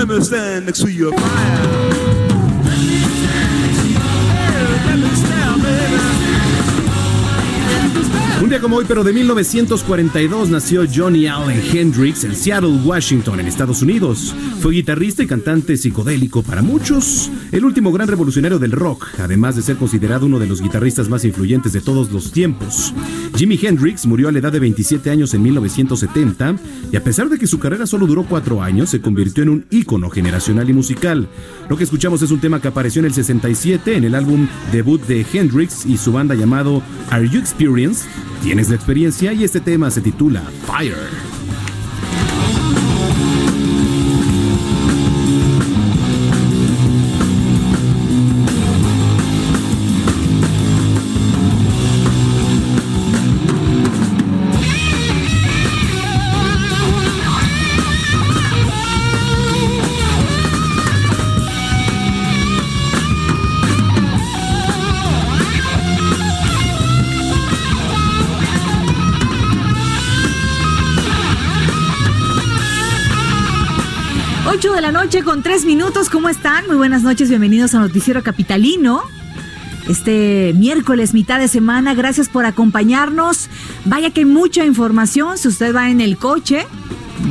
Let me stand next to your fire. Como hoy, pero de 1942, nació Johnny Allen Hendrix en Seattle, Washington, en Estados Unidos. Fue guitarrista y cantante psicodélico para muchos, el último gran revolucionario del rock, además de ser considerado uno de los guitarristas más influyentes de todos los tiempos. Jimi Hendrix murió a la edad de 27 años en 1970 y a pesar de que su carrera solo duró cuatro años, se convirtió en un ícono generacional y musical. Lo que escuchamos es un tema que apareció en el 67 en el álbum debut de Hendrix y su banda llamado Are You Experienced? Tienes la experiencia y este tema se titula Fire. Con tres minutos. ¿Cómo están? Muy buenas noches, bienvenidos a Noticiero Capitalino. Este miércoles, mitad de semana, gracias por acompañarnos. Vaya que hay mucha información. Si usted va en el coche,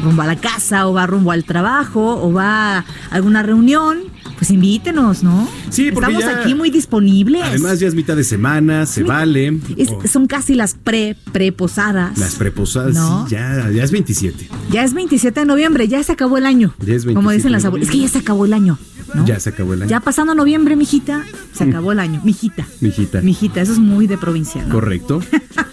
rumbo a la casa, o va rumbo al trabajo, o va a alguna reunión, pues invítenos, ¿no? Sí, porque Estamos ya- aquí muy disponibles. Además ya es mitad de semana, se vale. Es- Oh, son casi las pre preposadas. las preposadas, ¿No? sí, ya, ya es 27. Ya es 27 de noviembre, ya se acabó el año. Ya es 27 Como dicen las abuelas. Es que ya se acabó el año. ¿no? Ya se acabó el año. Ya pasando noviembre, mijita, se acabó el año. Mijita. Mijita. Mijita, eso es muy de provincia, ¿no? Correcto.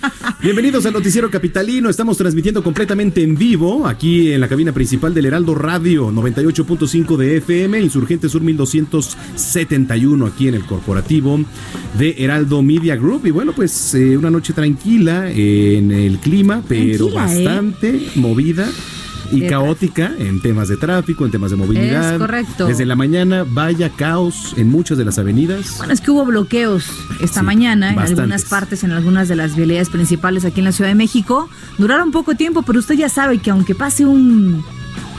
Bienvenidos al Noticiero Capitalino. Estamos transmitiendo completamente en vivo aquí en la cabina principal del Heraldo Radio 98.5 de FM, Insurgente Sur 1271 aquí en el corporativo de Heraldo Media Group. Y bueno, pues eh, una noche tranquila en el clima, pero Tranquila, ¿eh? bastante movida. Y De caótica en temas de tráfico, en temas de movilidad. Es correcto. Desde la mañana, vaya caos en muchas de las avenidas. Bueno, es que hubo bloqueos esta Sí, mañana en algunas partes, en algunas de las vialidades principales aquí en la Ciudad de México. Duraron poco tiempo, pero usted ya sabe que aunque pase un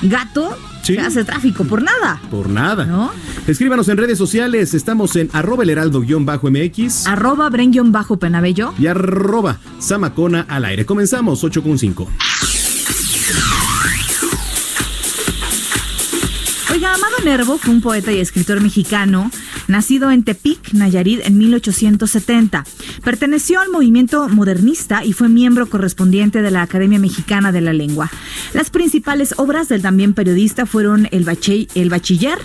gato, Sí. se hace tráfico por nada. Por nada. ¿No? Escríbanos en redes sociales. Estamos en arroba el heraldo-mx Arroba Brenguión bajo Penabello. y arroba Samacona al aire. Comenzamos 8 Amado Nervo fue un poeta y escritor mexicano, nacido en Tepic, Nayarit, en 1870. Perteneció al movimiento modernista y fue miembro correspondiente de la Academia Mexicana de la Lengua. Las principales obras del también periodista fueron El, El Bachiller,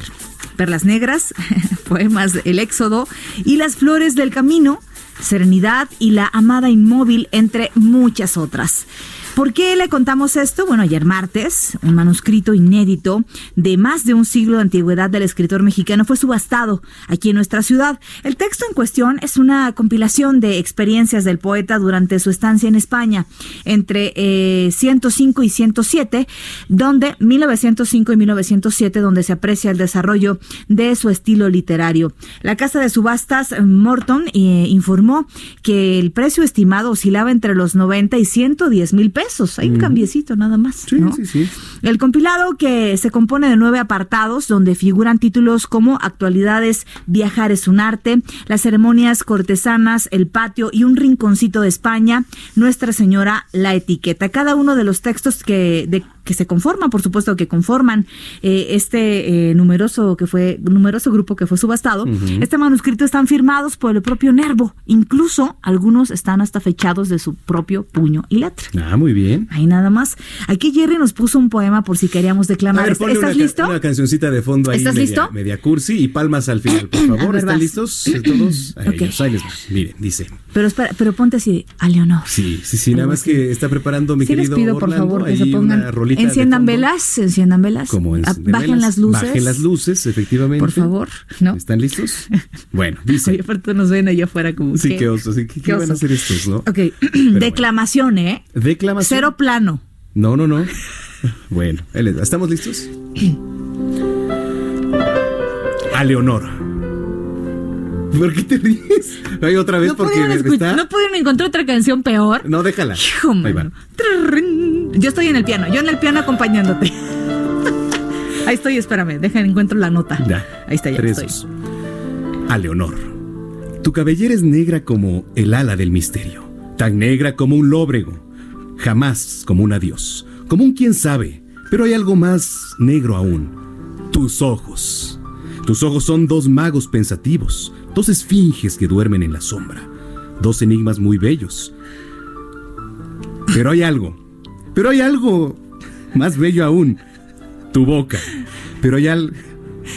Perlas Negras, poemas El Éxodo y Las Flores del Camino, Serenidad y La Amada Inmóvil, entre muchas otras. ¿Por qué le contamos esto? Bueno, ayer martes, un manuscrito inédito de más de un siglo de antigüedad del escritor mexicano fue subastado aquí en nuestra ciudad. El texto en cuestión es una compilación de experiencias del poeta durante su estancia en España entre eh, 105 y 107, donde 1905 y 1907, donde se aprecia el desarrollo de su estilo literario. La casa de subastas Morton eh, informó que el precio estimado oscilaba entre los 90 y 110 mil pesos. Hay un cambiecito nada más. Sí, ¿no? sí, sí. El compilado que se compone de nueve apartados donde figuran títulos como Actualidades, Viajar es un arte, las ceremonias cortesanas, el patio y un rinconcito de España, Nuestra Señora, la etiqueta. Cada uno de los textos que, de, que se conforman, por supuesto que conforman eh, este eh, numeroso que fue numeroso grupo que fue subastado. Este manuscrito están firmados por el propio Nervo, incluso algunos están hasta fechados de su propio puño y letra. Ah, muy bien. Ahí nada más. Aquí Jerry nos puso un poema por si queríamos declamar. ver, ¿Estás una, listo? Una cancioncita de fondo ahí. ¿Estás media, listo? Media cursi y palmas al final, por favor. ¿Están listos todos? Ahí, Ok. ahí les va. Miren, dice. Pero espera, pero ponte así, a Leonor. Sí, sí, sí. Nada más que está preparando mi Sí les querido pido, por Orlando, favor, que se pongan. Enciendan velas, enciendan velas. Como Ah, de Bajen velas. las luces. Bajen las luces, efectivamente. Por favor, ¿no? ¿Están listos? Bueno, dice. Oye, aparte nos ven allá afuera como. sí, ¿qué? oso. sí, ¿Qué, qué Qué van a oso. hacer estos, no? Ok, bueno. declamación, ¿eh? Declamación. Cero plano. No, no, no. Bueno. ¿estamos listos? A Leonor. ¿Por qué te ríes? Ay, otra vez No porque pudieron, está... no pudieron encontrar otra canción peor. No, déjala. Hijo, Ahí va. Yo estoy en el piano, yo en el piano acompañándote. Ahí estoy, espérame, deja, encuentro la nota. Ya. Ahí está, ya Tres, estoy. dos. A Leonor. Tu cabellera es negra como el ala del misterio. Tan negra como un lóbrego. Jamás como un adiós. Como un quién sabe. Pero hay algo más negro aún. Tus ojos. Tus ojos son dos magos pensativos. Dos esfinges que duermen en la sombra. Dos enigmas muy bellos. Pero hay algo. Pero hay algo más bello aún. Tu boca. Pero hay algo.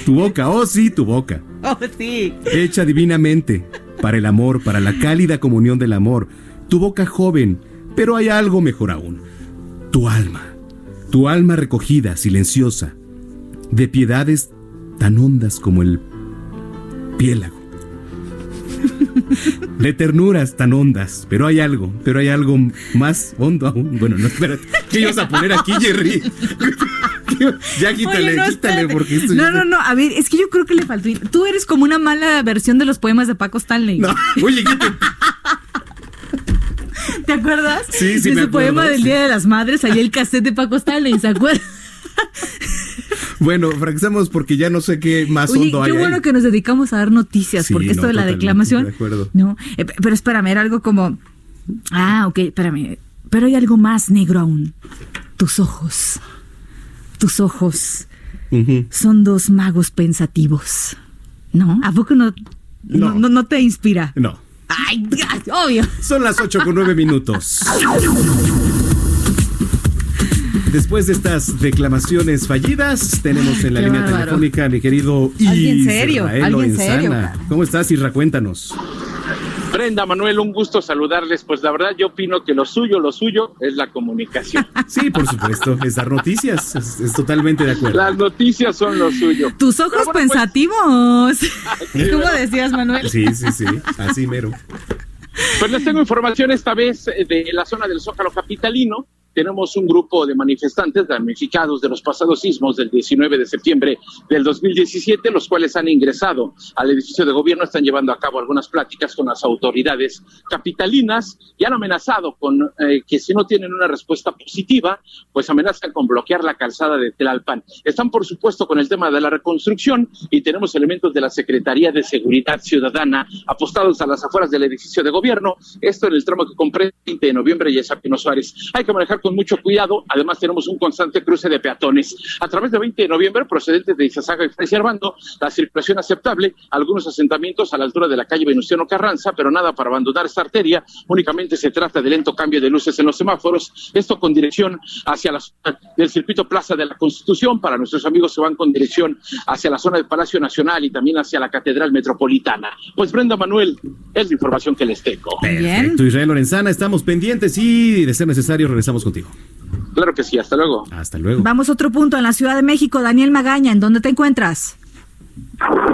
Tu boca, oh sí, tu boca. Oh, sí. Hecha divinamente para el amor, para la cálida comunión del amor. Tu boca joven, pero hay algo mejor aún. Tu alma. Tu alma recogida, silenciosa. De piedades tan hondas como el piélago. De ternuras tan hondas, pero hay algo, pero hay algo más hondo aún. Bueno, no, espérate. ¿Qué ibas a poner aquí, Jerry? ya quítale, Oye, no, quítale, porque esto No, no, no, a ver, es que yo creo que le faltó. Tú eres como una mala versión de los poemas de Paco Stanley. No, oye, quítale. ¿Te acuerdas? Sí, sí De me su acuerdo, poema del. Día de las Madres, ahí el cassette de Paco Stanley, ¿se acuerdan? Bueno, fracasamos porque ya no sé qué más Oye, hondo hay. qué bueno ahí. que nos dedicamos a dar noticias, Sí, porque esto no, de la declamación. de acuerdo. No, eh, pero espérame, era algo como. Ah, ok, espérame. Pero hay algo más negro aún. Tus ojos. Tus ojos Ujú. son dos magos pensativos. ¿No? ¿A poco no, No. no- no te inspira? No. Ay, obvio. Son las 8 con 9 minutos. Después de estas declamaciones fallidas, tenemos en la Qué línea bárbaro. telefónica a mi querido Alguien serio, Israel alguien serio, Lorenzana. cara. ¿Cómo estás, Isra? Cuéntanos. Brenda, Manuel, un gusto saludarles. Pues la verdad yo opino que lo suyo, lo suyo es la comunicación. Sí, por supuesto, es dar noticias. Es, es totalmente de acuerdo. Las noticias son lo suyo. Tus ojos bueno, pues, pensativos. sí, ¿Cómo decías, Manuel? Sí, sí, sí. Así mero. Pues les tengo información esta vez eh, de la zona del Zócalo Capitalino. Tenemos un grupo de manifestantes damnificados de los pasados sismos del 19 de septiembre del 2017, los cuales han ingresado al edificio de gobierno, están llevando a cabo algunas pláticas con las autoridades capitalinas y han amenazado con eh, que si no tienen una respuesta positiva, pues amenazan con bloquear la calzada de Tlalpan. Están, por supuesto, con el tema de la reconstrucción y tenemos elementos de la Secretaría de Seguridad Ciudadana apostados a las afueras del edificio de gobierno. Esto en el tramo que comprende 20 de noviembre y esa Pino Suárez. Hay que manejar con mucho cuidado. Además, tenemos un constante cruce de peatones. A través de 20 de noviembre, procedentes de Izazaga y Fray Servando, la circulación aceptable, algunos asentamientos a la altura de la calle Venustiano Carranza, pero nada para abandonar esta arteria. Únicamente se trata de lento cambio de luces en los semáforos. Esto con dirección hacia la zona del circuito Plaza de la Constitución. Para nuestros amigos que van con dirección hacia la zona del Palacio Nacional y también hacia la Catedral Metropolitana. Pues Brenda Manuel, es la información que les tengo. Bien. Perfecto, Israel Lorenzana, estamos pendientes y de ser necesario regresamos contigo. Contigo. Claro que sí, hasta luego. Hasta luego. Vamos a otro punto en la Ciudad de México. Daniel Magaña, ¿en dónde te encuentras?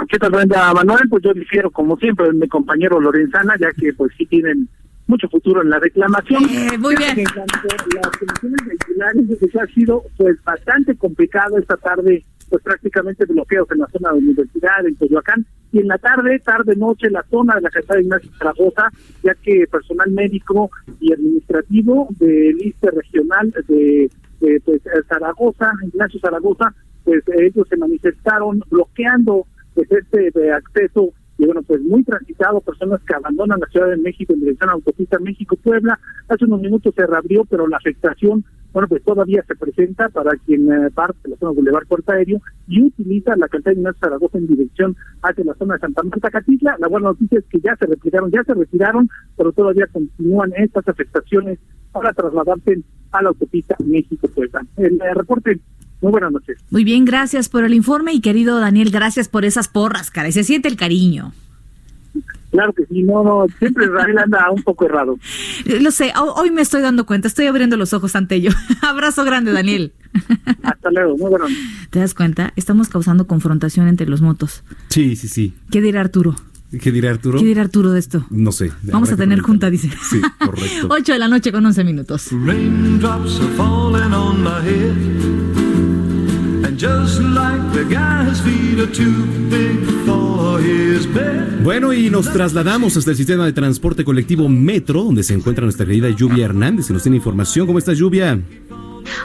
¿Qué tal, Brenda Manuel? Pues yo difiero, como siempre, de mi compañero Lorenzana, ya que pues sí tienen mucho futuro en la reclamación. Eh, muy bien. En cuanto a las condiciones vehiculares, pues ha sido pues bastante complicado esta tarde, pues prácticamente bloqueos en la zona de la universidad, en Coyoacán, y en la tarde, tarde, noche, la zona de la calzada de Ignacio Zaragoza, ya que personal médico y administrativo del ISTE regional de, de, pues, Zaragoza, Ignacio Zaragoza, pues ellos se manifestaron bloqueando pues este de acceso. Y bueno pues muy transitado personas que abandonan la Ciudad de México en dirección a autopista México Puebla hace unos minutos se reabrió pero la afectación bueno pues todavía se presenta para quien eh, parte de la zona Boulevard Puerta Aéreo y utiliza la calzada de Ignacio Zaragoza en dirección hacia la zona de Santa Marta Catitla la buena noticia es que ya se retiraron ya se retiraron pero todavía continúan estas afectaciones para trasladarse a la autopista México Puebla el eh, reporte muy buenas noches. Muy bien, gracias por el informe y querido Daniel, gracias por esas porras, cara. Se siente el cariño. Claro que sí, no, no, siempre Israel anda un poco errado. Lo sé, ho- hoy me estoy dando cuenta, estoy abriendo los ojos ante ello. Abrazo grande, Daniel. Hasta luego, muy buenas ¿Te das cuenta? Estamos causando confrontación entre los motos. Sí, sí, sí. ¿Qué dirá Arturo? ¿Qué dirá Arturo? ¿Qué dirá Arturo de esto? No sé. Vamos a tener junta, dice. Sí, correcto. 8 de la noche con 11 minutos. Raindrops are falling on my head. And just like the guy, his feet are too big. Bueno, y nos trasladamos hasta el sistema de transporte colectivo Metro, donde se encuentra nuestra querida Lluvia Hernández, que nos tiene información. ¿Cómo estás, Lluvia?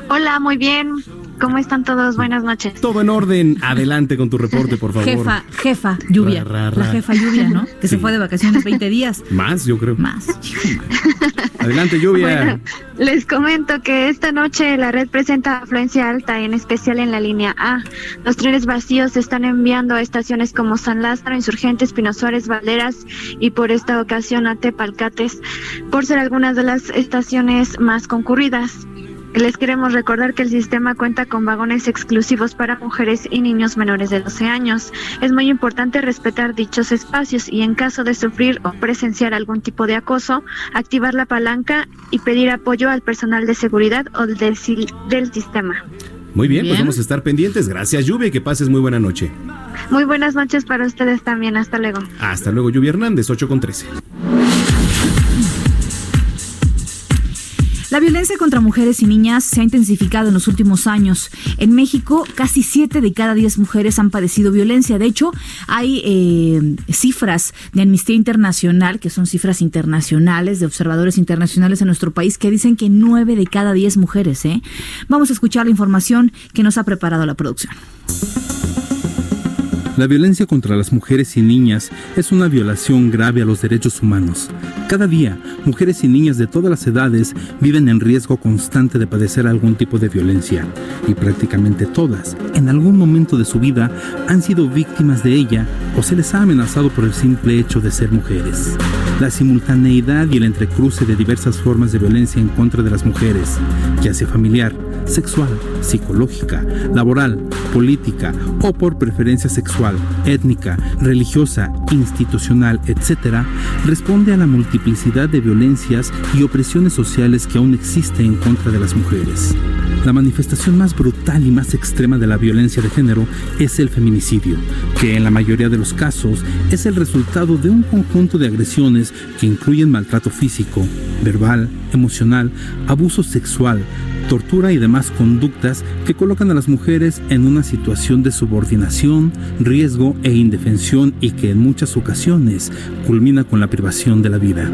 Hola, muy bien. ¿Cómo están todos? Buenas noches. Todo en orden. Adelante con tu reporte, por favor. Jefa, jefa, lluvia. Ra, ra, ra. La jefa lluvia, ¿no? Que se fue de vacaciones 20 días. Más, yo creo. Más. Adelante, Lluvia. Bueno, les comento que esta noche la red presenta afluencia alta, en especial en la línea A. Los trenes vacíos se están enviando a estaciones como San Lázaro, Insurgentes, Pino Suárez, Valderas y por esta ocasión a Tepalcates, por ser algunas de las estaciones más concurridas. Les queremos recordar que el sistema cuenta con vagones exclusivos para mujeres y niños menores de 12 años. Es muy importante respetar dichos espacios y en caso de sufrir o presenciar algún tipo de acoso, activar la palanca y pedir apoyo al personal de seguridad o del, sil- del sistema. Muy bien, pues Bien. vamos a estar pendientes. Gracias, Lluvia, y que pases muy buena noche. Muy buenas noches para ustedes también. Hasta luego. Hasta luego, Lluvia Hernández, 8 con 13. La violencia contra mujeres y niñas se ha intensificado en los últimos años. En México, casi 7 de cada 10 mujeres han padecido violencia. De hecho, hay eh, cifras de Amnistía Internacional, que son cifras internacionales de observadores internacionales en nuestro país, que dicen que 9 de cada 10 mujeres. ¿eh? Vamos a escuchar la información que nos ha preparado la producción. La violencia contra las mujeres y niñas es una violación grave a los derechos humanos. Cada día, mujeres y niñas de todas las edades viven en riesgo constante de padecer algún tipo de violencia, y prácticamente todas, en algún momento de su vida, han sido víctimas de ella o se les ha amenazado por el simple hecho de ser mujeres. La simultaneidad y el entrecruce de diversas formas de violencia en contra de las mujeres, ya sea familiar, sexual, psicológica, laboral, política o por preferencia sexual, étnica, religiosa, institucional, etc., responde a la multiplicidad de violencias y opresiones sociales que aún existe en contra de las mujeres. La manifestación más brutal y más extrema de la violencia de género es el feminicidio, que en la mayoría de los casos es el resultado de un conjunto de agresiones que incluyen maltrato físico, verbal, emocional, abuso sexual, tortura y demás conductas que colocan a las mujeres en una situación de subordinación, riesgo e indefensión y que en muchas ocasiones culmina con la privación de la vida.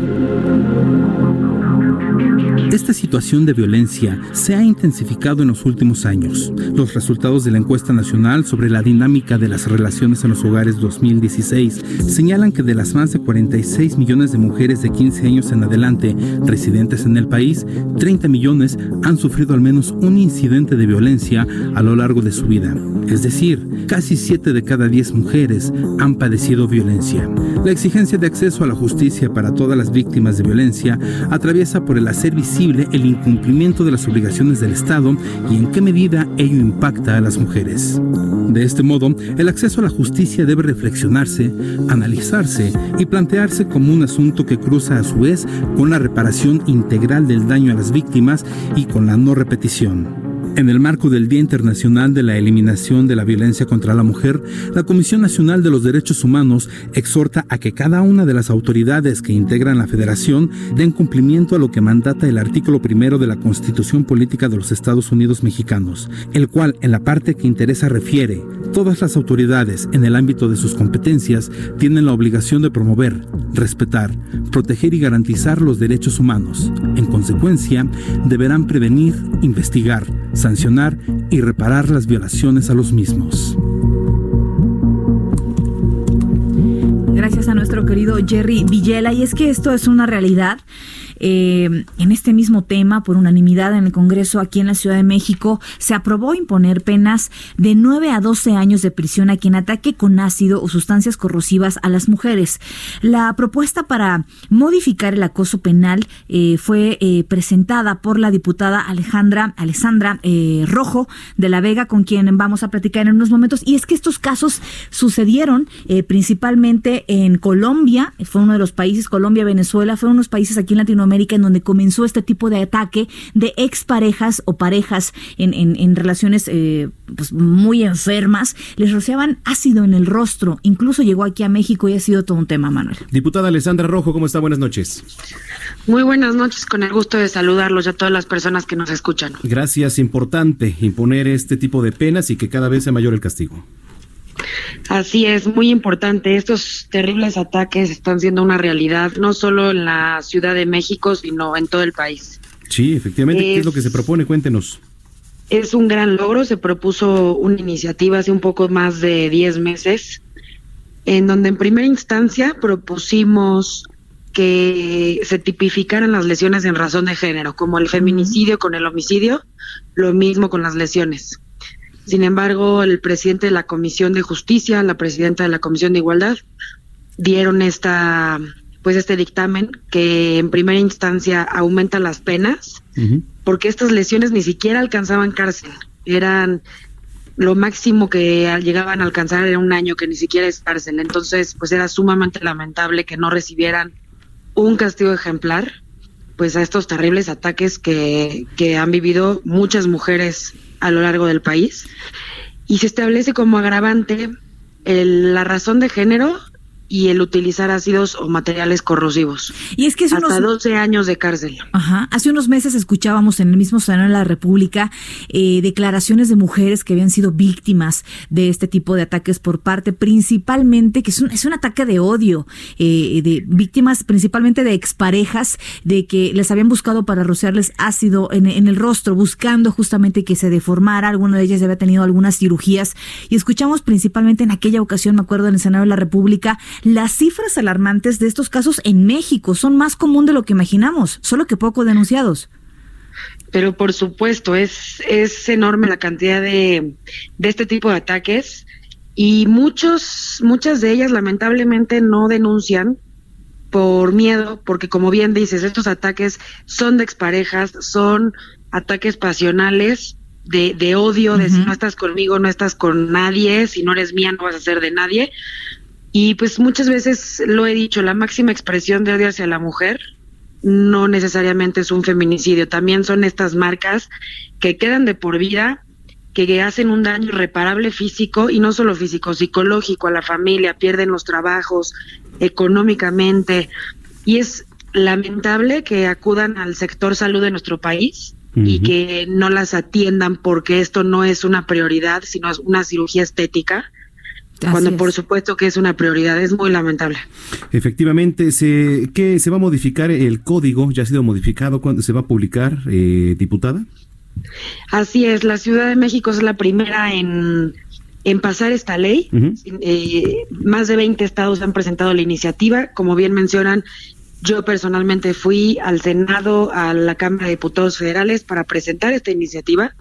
Esta situación de violencia se ha intensificado en los últimos años. Los resultados de la encuesta nacional sobre la dinámica de las relaciones en los hogares 2016 señalan que de las más de 46 millones de mujeres de 15 años en adelante residentes en el país, 30 millones han sufrido al menos un incidente de violencia a lo largo de su vida. Es decir, casi 7 de cada 10 mujeres han padecido violencia. La exigencia de acceso a la justicia para todas las víctimas de violencia atraviesa por el hacer visible el incumplimiento de las obligaciones del Estado y en qué medida ello impacta a las mujeres. De este modo, el acceso a la justicia debe reflexionarse, analizarse y plantearse como un asunto que cruza a su vez con la reparación integral del daño a las víctimas y con la no repetición. En el marco del Día Internacional de la Eliminación de la Violencia contra la Mujer, la Comisión Nacional de los Derechos Humanos exhorta a que cada una de las autoridades que integran la Federación den cumplimiento a lo que mandata el artículo primero de la Constitución Política de los Estados Unidos Mexicanos, el cual en la parte que interesa refiere, todas las autoridades en el ámbito de sus competencias tienen la obligación de promover, respetar, proteger y garantizar los derechos humanos. En consecuencia, deberán prevenir, investigar, sancionar y reparar las violaciones a los mismos. Gracias a nuestro querido Jerry Villela. Y es que esto es una realidad. Eh, en este mismo tema, por unanimidad en el Congreso aquí en la Ciudad de México, se aprobó imponer penas de 9 a 12 años de prisión a quien ataque con ácido o sustancias corrosivas a las mujeres. La propuesta para modificar el acoso penal eh, fue eh, presentada por la diputada Alejandra Alessandra Rojo de la Vega, con quien vamos a platicar en unos momentos. Y es que estos casos sucedieron principalmente en Colombia, fue uno de los países, Colombia, Venezuela, fueron unos países aquí en Latinoamérica en donde comenzó este tipo de ataque de exparejas o parejas en, en, relaciones eh, pues muy enfermas, les rociaban ácido en el rostro. Incluso llegó aquí a México y ha sido todo un tema, Manuel. Diputada Alessandra Rojo, ¿cómo está? Buenas noches. Muy buenas noches, con el gusto de saludarlos y a todas las personas que nos escuchan. Gracias, importante imponer este tipo de penas y que cada vez sea mayor el castigo. Así es, muy importante. Estos terribles ataques están siendo una realidad, no solo en la Ciudad de México, sino en todo el país. Sí, efectivamente. ¿Qué es lo que se propone? Cuéntenos. Es un gran logro. Se propuso una iniciativa hace un poco más de 10 meses, en donde en primera instancia propusimos que se tipificaran las lesiones en razón de género, como el feminicidio con el homicidio, lo mismo con las lesiones. Sin embargo, el presidente de la Comisión de Justicia, la presidenta de la Comisión de Igualdad, dieron esta pues este dictamen que en primera instancia aumenta las penas porque estas lesiones ni siquiera alcanzaban cárcel, eran lo máximo que llegaban a alcanzar era un año que ni siquiera es cárcel, entonces pues era sumamente lamentable que no recibieran un castigo ejemplar pues a estos terribles ataques que, que han vivido muchas mujeres a lo largo del país. Y se establece como agravante la razón de género y el utilizar ácidos o materiales corrosivos. Y es que hasta unos... 12 años de cárcel. Ajá. Hace unos meses escuchábamos en el mismo Senado de la República eh, declaraciones de mujeres que habían sido víctimas de este tipo de ataques por parte principalmente, que es un, es un ataque de odio, eh, de víctimas principalmente de exparejas, de que les habían buscado para rociarles ácido en, en el rostro, buscando justamente que se deformara. Alguna de ellas había tenido algunas cirugías. Y escuchamos principalmente en aquella ocasión, me acuerdo, en el Senado de la República, las cifras alarmantes de estos casos en México son más común de lo que imaginamos, solo que poco denunciados. Pero por supuesto, es, es enorme la cantidad de, de este tipo de ataques y muchos, muchas de ellas lamentablemente no denuncian por miedo, porque como bien dices, estos ataques son de exparejas, son ataques pasionales, de, de odio, de si no estás conmigo, no estás con nadie, si no eres mía, no vas a ser de nadie. Y pues muchas veces lo he dicho, la máxima expresión de odio hacia la mujer no necesariamente es un feminicidio, también son estas marcas que quedan de por vida, que hacen un daño irreparable físico y no solo físico, psicológico a la familia, pierden los trabajos económicamente. Y es lamentable que acudan al sector salud de nuestro país y que no las atiendan porque esto no es una prioridad, sino es una cirugía estética cuando por supuesto que es una prioridad, es muy lamentable. Efectivamente, se, ¿qué se va a modificar el código? ¿Ya ha sido modificado? ¿Cuándo se va a publicar, eh, diputada? Así es, la Ciudad de México es la primera en, en pasar esta ley. Eh, más de 20 estados han presentado la iniciativa. Como bien mencionan, yo personalmente fui al Senado, a la Cámara de Diputados Federales para presentar esta iniciativa.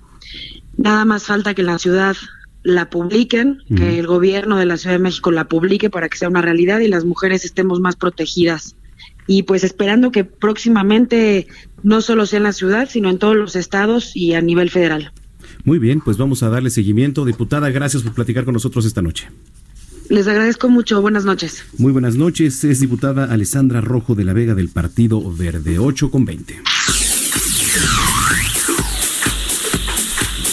Nada más falta que la ciudad la publiquen, que el gobierno de la Ciudad de México la publique para que sea una realidad y las mujeres estemos más protegidas y pues esperando que próximamente no solo sea en la ciudad, sino en todos los estados y a nivel federal. Muy bien, pues vamos a darle seguimiento. Diputada, gracias por platicar con nosotros esta noche. Les agradezco mucho. Buenas noches. Muy buenas noches. Es diputada Alessandra Rojo de la Vega del Partido Verde 8 con 20.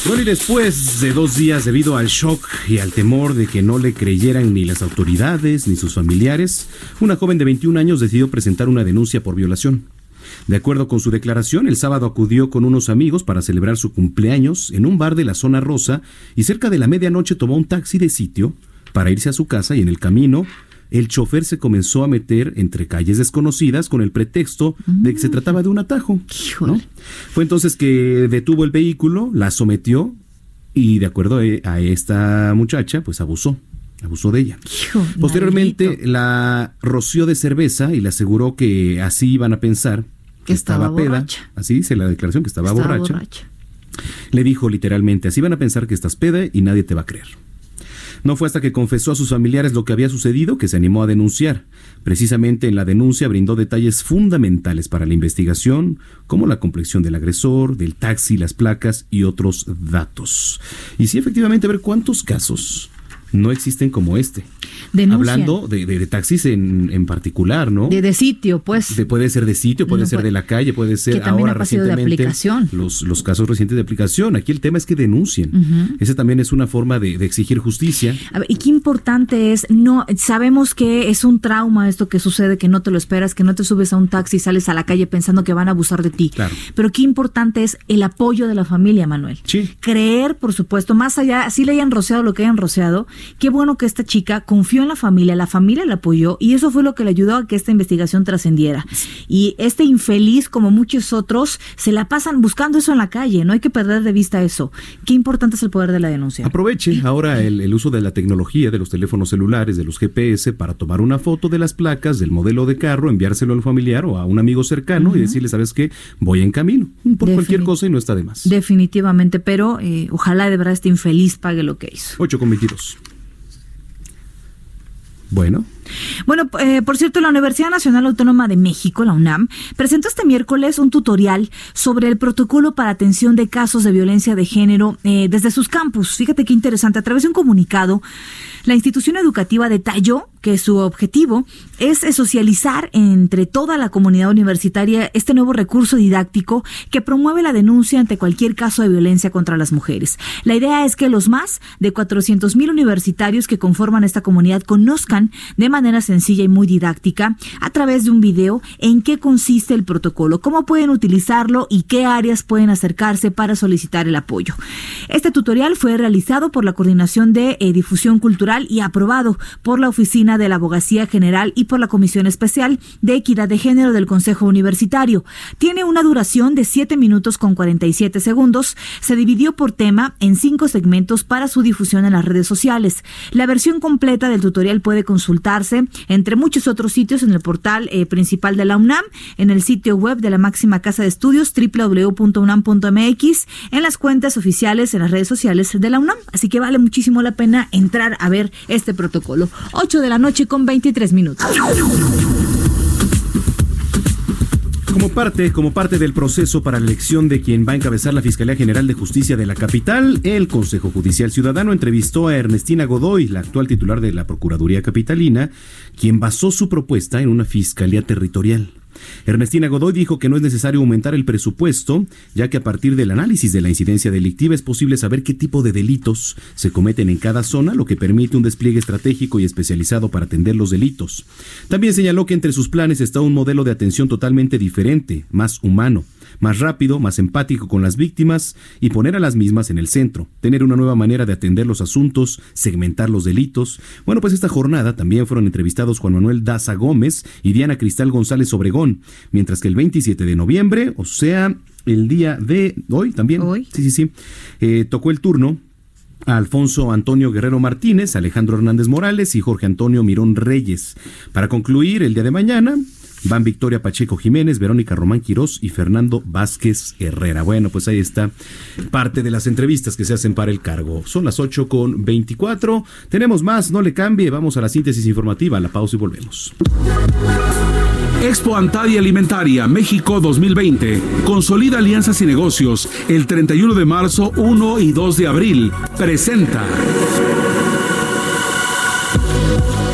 Bueno, y después de dos días debido al shock y al temor de que no le creyeran ni las autoridades ni sus familiares, una joven de 21 años decidió presentar una denuncia por violación. De acuerdo con su declaración, el sábado acudió con unos amigos para celebrar su cumpleaños en un bar de la zona rosa y cerca de la medianoche tomó un taxi de sitio para irse a su casa y en el camino el chofer se comenzó a meter entre calles desconocidas con el pretexto de que se trataba de un atajo. Fue entonces que detuvo el vehículo, la sometió y de acuerdo a esta muchacha, pues abusó. Abusó de ella. Posteriormente la roció de cerveza y le aseguró que así iban a pensar que estaba, peda. Así dice la declaración, que estaba, borracha. Le dijo literalmente, así van a pensar que estás peda y nadie te va a creer. No fue hasta que confesó a sus familiares lo que había sucedido que se animó a denunciar. Precisamente en la denuncia brindó detalles fundamentales para la investigación, como la complexión del agresor, del taxi, las placas y otros datos. Y sí, efectivamente, a ver cuántos casos no existen como este. Hablando de, taxis en, en, particular, ¿no? De, de sitio, pues. puede ser de sitio, puede ser de la calle, puede ser ahora recientemente. Los, los casos recientes de aplicación. Aquí el tema es que denuncien. Ese también es una forma de, exigir justicia. y qué importante es, no, sabemos que es un trauma esto que sucede, que no te lo esperas, que no te subes a un taxi y sales a la calle pensando que van a abusar de ti. Claro. Pero qué importante es el apoyo de la familia, Manuel. Sí. Creer, por supuesto, más allá, así le hayan rociado lo que hayan rociado, qué bueno que esta chica confió en la familia, la familia la apoyó y eso fue lo que le ayudó a que esta investigación trascendiera. Y este infeliz, como muchos otros, se la pasan buscando eso en la calle, no hay que perder de vista eso. Qué importante es el poder de la denuncia. Aproveche ahora el, uso de la tecnología, de los teléfonos celulares, de los GPS, para tomar una foto de las placas, del modelo de carro, enviárselo al familiar o a un amigo cercano y decirle, ¿sabes qué? Voy en camino, por cualquier cosa y no está de más. Definitivamente, pero eh, ojalá de verdad este infeliz pague lo que hizo. 8 con 22. Bueno. Bueno, eh, por cierto, la Universidad Nacional Autónoma de México, la UNAM, presentó este miércoles un tutorial sobre el protocolo para atención de casos de violencia de género eh, desde sus campus. Fíjate qué interesante. A través de un comunicado, la institución educativa detalló que su objetivo es socializar entre toda la comunidad universitaria este nuevo recurso didáctico que promueve la denuncia ante cualquier caso de violencia contra las mujeres. La idea es que los más de 400 mil universitarios que conforman esta comunidad conozcan de manera sencilla y muy didáctica a través de un video en qué consiste el protocolo, cómo pueden utilizarlo y qué áreas pueden acercarse para solicitar el apoyo. Este tutorial fue realizado por la Coordinación de eh, Difusión Cultural y aprobado por la Oficina de la Abogacía General y por la Comisión Especial de Equidad de Género del Consejo Universitario. Tiene una duración de 7 minutos con 47 segundos. Se dividió por tema en cinco segmentos para su difusión en las redes sociales. La versión completa del tutorial puede consultarse entre muchos otros sitios en el portal eh, principal de la UNAM, en el sitio web de la máxima casa de estudios www.unam.mx, en las cuentas oficiales en las redes sociales de la UNAM. Así que vale muchísimo la pena entrar a ver este protocolo. 8 de la noche con 23 minutos. Como parte, como parte del proceso para la elección de quien va a encabezar la Fiscalía General de Justicia de la capital, el Consejo Judicial Ciudadano entrevistó a Ernestina Godoy, la actual titular de la Procuraduría Capitalina, quien basó su propuesta en una fiscalía territorial. Ernestina Godoy dijo que no es necesario aumentar el presupuesto, ya que a partir del análisis de la incidencia delictiva es posible saber qué tipo de delitos se cometen en cada zona, lo que permite un despliegue estratégico y especializado para atender los delitos. También señaló que entre sus planes está un modelo de atención totalmente diferente, más humano más rápido, más empático con las víctimas y poner a las mismas en el centro, tener una nueva manera de atender los asuntos, segmentar los delitos. Bueno, pues esta jornada también fueron entrevistados Juan Manuel Daza Gómez y Diana Cristal González Obregón, mientras que el 27 de noviembre, o sea, el día de hoy también, hoy. sí, sí, sí, eh, tocó el turno a Alfonso Antonio Guerrero Martínez, Alejandro Hernández Morales y Jorge Antonio Mirón Reyes. Para concluir el día de mañana, van Victoria Pacheco Jiménez, Verónica Román Quirós y Fernando Vázquez Herrera. Bueno, pues ahí está parte de las entrevistas que se hacen para el cargo. Son las 8 con 24. Tenemos más, no le cambie. Vamos a la síntesis informativa, la pausa y volvemos. Expo Antadi Alimentaria México 2020. Consolida alianzas y negocios el 31 de marzo, 1 y 2 de abril. Presenta.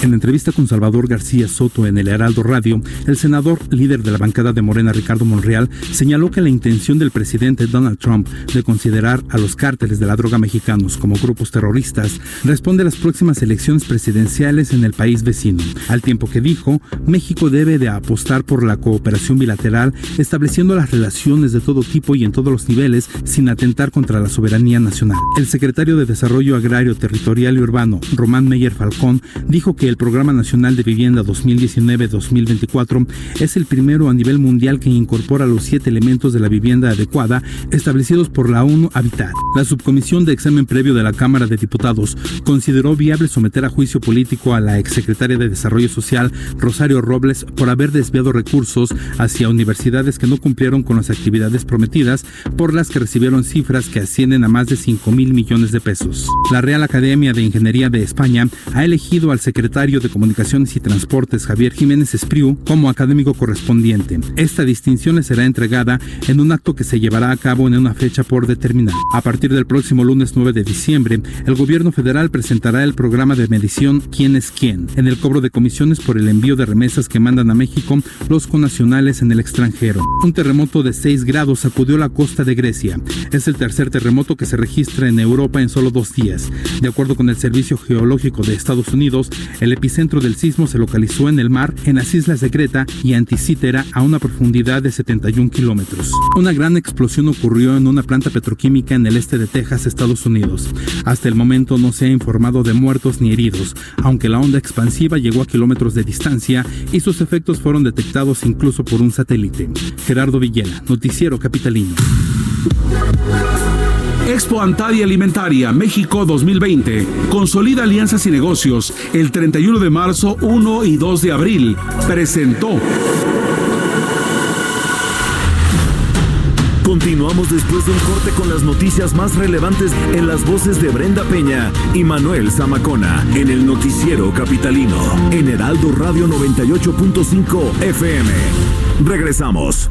En entrevista con Salvador García Soto en el Heraldo Radio, el senador líder de la bancada de Morena, Ricardo Monreal, señaló que la intención del presidente Donald Trump de considerar a los cárteles de la droga mexicanos como grupos terroristas responde a las próximas elecciones presidenciales en el país vecino, al tiempo que dijo, México debe de apostar por la cooperación bilateral, estableciendo las relaciones de todo tipo y en todos los niveles sin atentar contra la soberanía nacional. El secretario de Desarrollo Agrario, Territorial y Urbano, Román Meyer Falcón, dijo que el Programa Nacional de Vivienda 2019-2024 es el primero a nivel mundial que incorpora los siete elementos de la vivienda adecuada establecidos por la ONU Habitat. La subcomisión de examen previo de la Cámara de Diputados consideró viable someter a juicio político a la exsecretaria de Desarrollo Social, Rosario Robles, por haber desviado recursos hacia universidades que no cumplieron con las actividades prometidas, por las que recibieron cifras que ascienden a más de 5 mil millones de pesos. La Real Academia de Ingeniería de España ha elegido al secretario de Comunicaciones y Transportes Javier Jiménez Espriu como académico correspondiente. Esta distinción le será entregada en un acto que se llevará a cabo en una fecha por determinar. A partir del próximo lunes 9 de diciembre, el gobierno federal presentará el programa de medición ¿Quién es quién? en el cobro de comisiones por el envío de remesas que mandan a México los conacionales en el extranjero. Un terremoto de 6 grados sacudió la costa de Grecia. Es el tercer terremoto que se registra en Europa en solo dos días. De acuerdo con el Servicio Geológico de Estados Unidos, el epicentro del sismo se localizó en el mar, en las islas de Creta y Anticítera, a una profundidad de 71 kilómetros. Una gran explosión ocurrió en una planta petroquímica en el este de Texas, Estados Unidos. Hasta el momento no se ha informado de muertos ni heridos, aunque la onda expansiva llegó a kilómetros de distancia y sus efectos fueron detectados incluso por un satélite. Gerardo Villela, Noticiero Capitalino. Expo Antadia Alimentaria México 2020. Consolida alianzas y negocios el 31 de marzo, 1 y 2 de abril. Presentó. Continuamos después de un corte con las noticias más relevantes en las voces de Brenda Peña y Manuel Zamacona en el noticiero capitalino en Heraldo Radio 98.5 FM. Regresamos.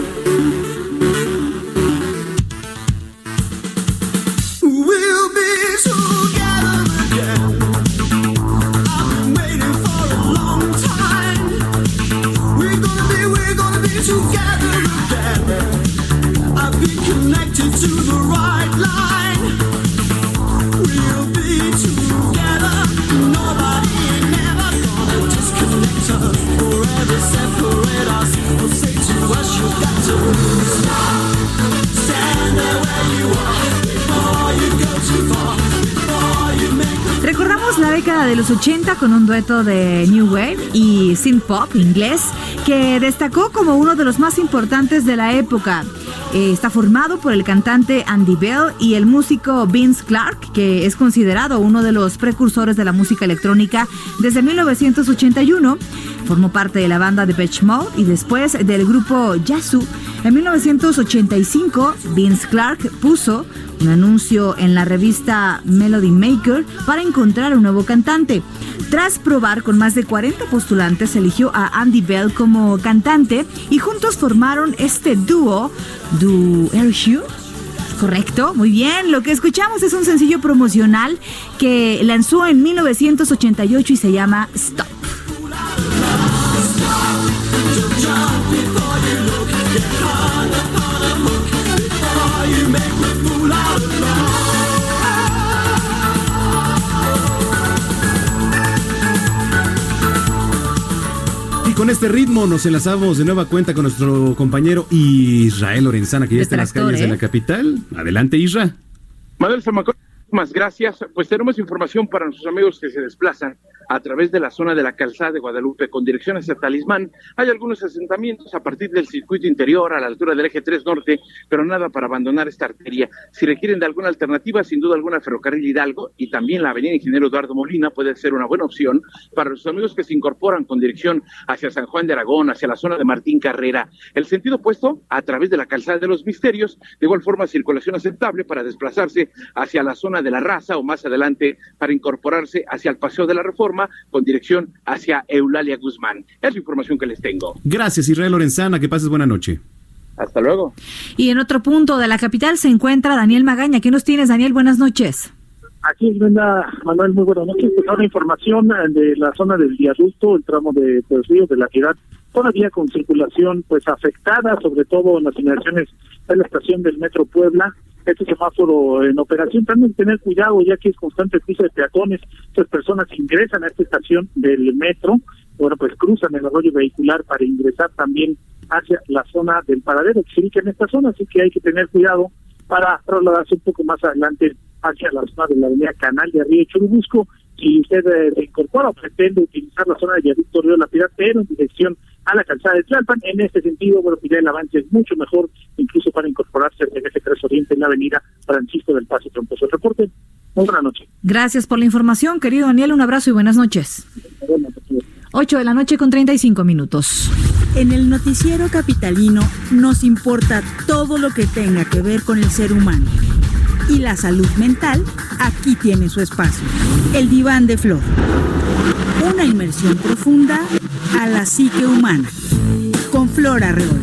Recordamos la década de los 80 con un dueto de New Wave y synth pop inglés que destacó como uno de los más importantes de la época. Eh, está formado por el cantante Andy Bell y el músico Vince Clark, que es considerado uno de los precursores de la música electrónica desde 1981. Formó parte de la banda de Beach Mode y después del grupo Yazoo. En 1985, Vince Clark puso un anuncio en la revista Melody Maker para encontrar un nuevo cantante. Tras probar con más de 40 postulantes, eligió a Andy Bell como cantante y juntos formaron este dúo, Do Air. Correcto, muy bien. Lo que escuchamos es un sencillo promocional que lanzó en 1988 y se llama Stop. Este ritmo nos enlazamos de nueva cuenta con nuestro compañero Israel Lorenzana, que ya está en las calles de la ¿eh? capital. Adelante, Isra. Manuel Zamacón, más gracias. Pues tenemos información para nuestros amigos que se desplazan a través de la zona de la calzada de Guadalupe con dirección hacia Talismán. Hay algunos asentamientos a partir del circuito interior a la altura del eje 3 norte, pero nada para abandonar esta arteria. Si requieren de alguna alternativa, sin duda alguna Ferrocarril Hidalgo y también la avenida Ingeniero Eduardo Molina puede ser una buena opción para los amigos que se incorporan con dirección hacia San Juan de Aragón, hacia la zona de Martín Carrera. El sentido opuesto a través de la calzada de los Misterios, de igual forma circulación aceptable para desplazarse hacia la zona de la raza o más adelante para incorporarse hacia el Paseo de la Reforma con dirección hacia Eulalia Guzmán. Es la información que les tengo. Gracias, Israel Lorenzana. Que pases buena noche. Hasta luego. Y en otro punto de la capital se encuentra Daniel Magaña. ¿Qué nos tienes, Daniel? Buenas noches. Aquí Brenda Manuel, muy buenas noches. Pues una información de la zona del viaducto, el tramo de Pues Río de la ciudad, todavía con circulación pues afectada, sobre todo en las inmediaciones de la estación del Metro Puebla este semáforo en operación. También tener cuidado, ya que es constante piso de peatones. Estas personas ingresan a esta estación del metro, bueno, pues cruzan el arroyo vehicular para ingresar también hacia la zona del paradero que se ubica en esta zona, así que hay que tener cuidado para trasladarse un poco más adelante hacia la zona de la avenida Canal de Río Churubusco. Si usted eh, se incorpora o pretende utilizar la zona de Viaducto Río La Piedad, pero en dirección a la calzada de Tlalpan. En este sentido, bueno, pues el avance es mucho mejor, incluso para incorporarse en ese 3 Oriente en la avenida Francisco del Paso Tromposo. El reporte, muy buena noche. Gracias por la información, querido Daniel. Un abrazo y buenas noches. 8 de la noche con 35 minutos. En el noticiero capitalino nos importa todo lo que tenga que ver con el ser humano. Y la salud mental aquí tiene su espacio. El diván de flor. Una inmersión profunda a la psique humana. Con Flora Arreola.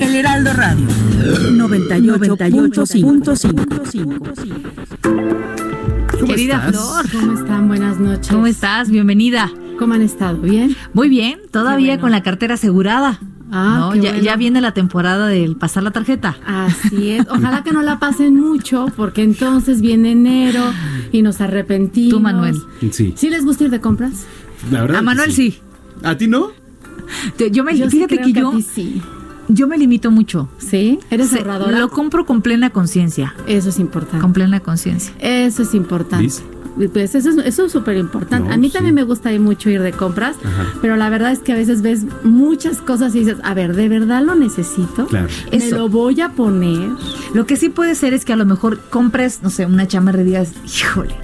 El Heraldo Radio. 98.5. Querida Flor. ¿Cómo están? Buenas noches. ¿Cómo estás? Bienvenida. ¿Cómo han estado? ¿Bien? Muy bien, todavía con la cartera asegurada. Ah, ya, ya, viene la temporada del pasar la tarjeta. Así es. Ojalá que no la pasen mucho, porque entonces viene enero y nos arrepentimos. Tú, Manuel. Sí. ¿Sí les gusta ir de compras? La verdad. A Manuel sí. ¿A ti no? Yo me, fíjate que, yo, yo me limito mucho. ¿Sí? ¿Eres ahorradora? Lo compro con plena conciencia. Eso es importante. Con plena conciencia. Eso es importante. Pues eso es eso es súper importante. a mí también me gusta ir mucho ir de compras, pero la verdad es que a veces ves muchas cosas y dices, a ver, ¿de verdad lo necesito? Claro. ¿Me lo voy a poner? Lo que sí puede ser es que a lo mejor compres, no sé, una chamarra y digas, híjole,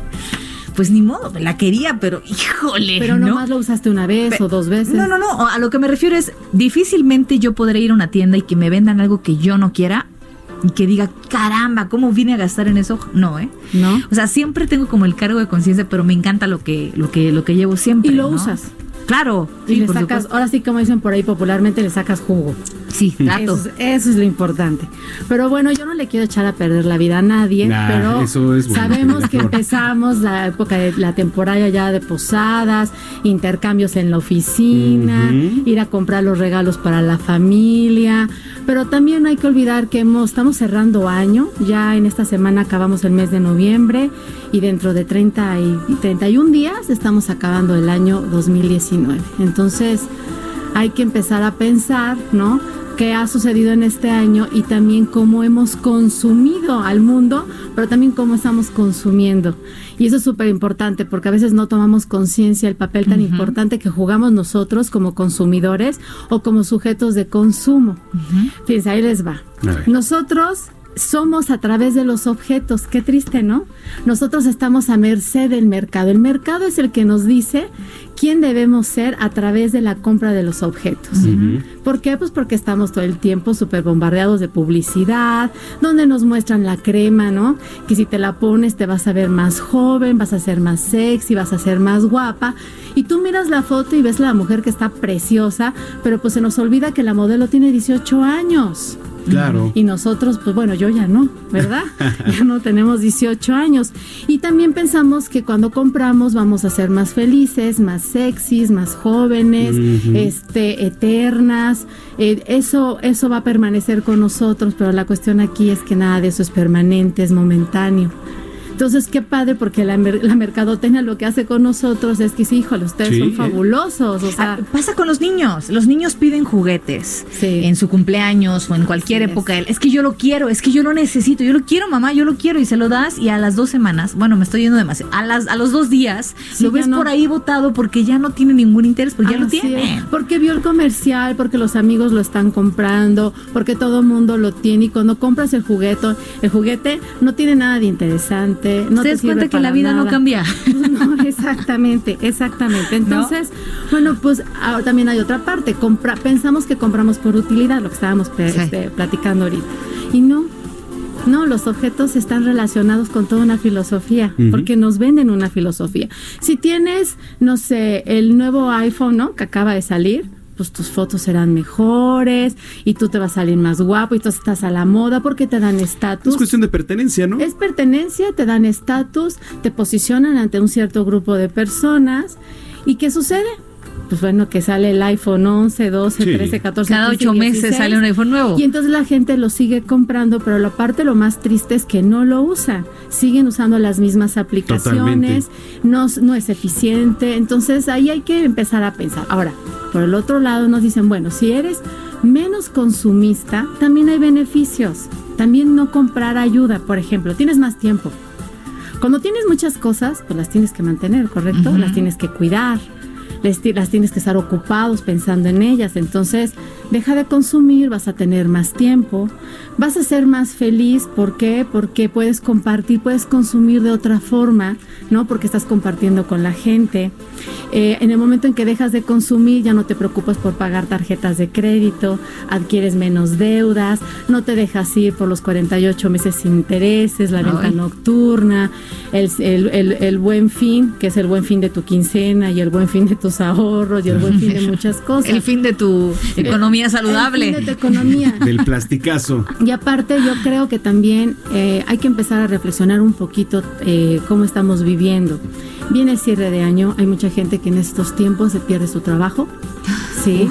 pues ni modo, la quería, pero híjole. Pero nomás lo usaste una vez o dos veces. No, no, no. A lo que me refiero es, difícilmente yo podré ir a una tienda y que me vendan algo que yo no quiera y que diga, caramba, ¿cómo vine a gastar en eso? No, ¿eh? No. O sea, siempre tengo como el cargo de conciencia, pero me encanta lo que, lo que, lo que llevo siempre. Y lo usas. Claro. Y le sacas, ahora sí como dicen por ahí popularmente, le sacas jugo. Sí, claro. Eso, es lo importante. Pero bueno, yo no le quiero echar a perder la vida a nadie, pero sabemos que empezamos la época de la temporada ya de posadas, intercambios en la oficina, ir a comprar los regalos para la familia, pero también hay que olvidar que hemos, estamos cerrando año, ya en esta semana acabamos el mes de noviembre y dentro de 30 y 31 días estamos acabando el año 2019. Entonces, hay que empezar a pensar, ¿no? Qué ha sucedido en este año y también cómo hemos consumido al mundo, pero también cómo estamos consumiendo. Y eso es súper importante porque a veces no tomamos conciencia del papel tan importante que jugamos nosotros como consumidores o como sujetos de consumo. Fíjense, ahí les va. Nosotros somos a través de los objetos. Qué triste, ¿no? Nosotros estamos a merced del mercado. El mercado es el que nos dice quién debemos ser a través de la compra de los objetos. ¿Por qué? Pues porque estamos todo el tiempo súper bombardeados de publicidad, donde nos muestran la crema, ¿no? Que si te la pones te vas a ver más joven, vas a ser más sexy, vas a ser más guapa. Y tú miras la foto y ves a la mujer que está preciosa, pero pues se nos olvida que la modelo tiene 18 años. Claro. Y nosotros, pues bueno, yo ya no, ¿verdad? ya no tenemos 18 años. Y también pensamos que cuando compramos vamos a ser más felices, más sexys, más jóvenes, este, eternas. Eh, eso, eso va a permanecer con nosotros, pero la cuestión aquí es que nada de eso es permanente, es momentáneo. Entonces, qué padre, porque la, la mercadotecnia lo que hace con nosotros es que sí, híjole, ustedes son fabulosos. O sea, ah, pasa con los niños. Los niños piden juguetes en su cumpleaños o en cualquier época. Es. que yo lo quiero, es que yo lo necesito, yo lo quiero, mamá, yo lo quiero. Y se lo das y a las dos semanas, bueno, me estoy yendo demasiado, a, las, a los dos días lo ves por ahí votado porque ya no tiene ningún interés, porque ya lo tiene. Porque vio el comercial, porque los amigos lo están comprando, porque todo el mundo lo tiene. Y cuando compras el juguete, el juguete no tiene nada de interesante no te, cuenta que la vida no cambia. No, exactamente, exactamente. Entonces, bueno, pues ahora también hay otra parte. Compra, pensamos que compramos por utilidad, lo que estábamos este, platicando ahorita. Y no, no, los objetos están relacionados con toda una filosofía, porque nos venden una filosofía. Si tienes, no sé, el nuevo iPhone, ¿no? Que acaba de salir, pues tus fotos serán mejores y tú te vas a salir más guapo y tú estás a la moda porque te dan estatus. Es cuestión de pertenencia, ¿no? Es pertenencia, te dan estatus, te posicionan ante un cierto grupo de personas. ¿Y qué sucede? Pues bueno, que sale el iPhone 11, 12, 13, 14. Cada ocho meses sale un iPhone nuevo. Y entonces la gente lo sigue comprando, pero la parte lo más triste es que no lo usa. Siguen usando las mismas aplicaciones, no, no es eficiente. Entonces ahí hay que empezar a pensar. Ahora, por el otro lado nos dicen, bueno, si eres menos consumista, también hay beneficios. También no comprar ayuda, por ejemplo, tienes más tiempo. Cuando tienes muchas cosas, pues las tienes que mantener, ¿correcto? Las tienes que cuidar, las tienes que estar ocupados pensando en ellas. Entonces, deja de consumir, vas a tener más tiempo, vas a ser más feliz. ¿Por qué? Porque puedes compartir, puedes consumir de otra forma, ¿no? Porque estás compartiendo con la gente. Eh, en el momento en que dejas de consumir, ya no te preocupas por pagar tarjetas de crédito, adquieres menos deudas, no te dejas ir por los 48 meses sin intereses, la venta nocturna, el, el, el, buen fin, que es el buen fin de tu quincena y el buen fin de tus ahorros y el buen fin de muchas cosas. El fin de tu economía saludable. El fin de tu economía. Del plasticazo. Y aparte yo creo que también eh, hay que empezar a reflexionar un poquito eh, cómo estamos viviendo. Viene el cierre de año, hay mucha gente que en estos tiempos se pierde su trabajo. Sí,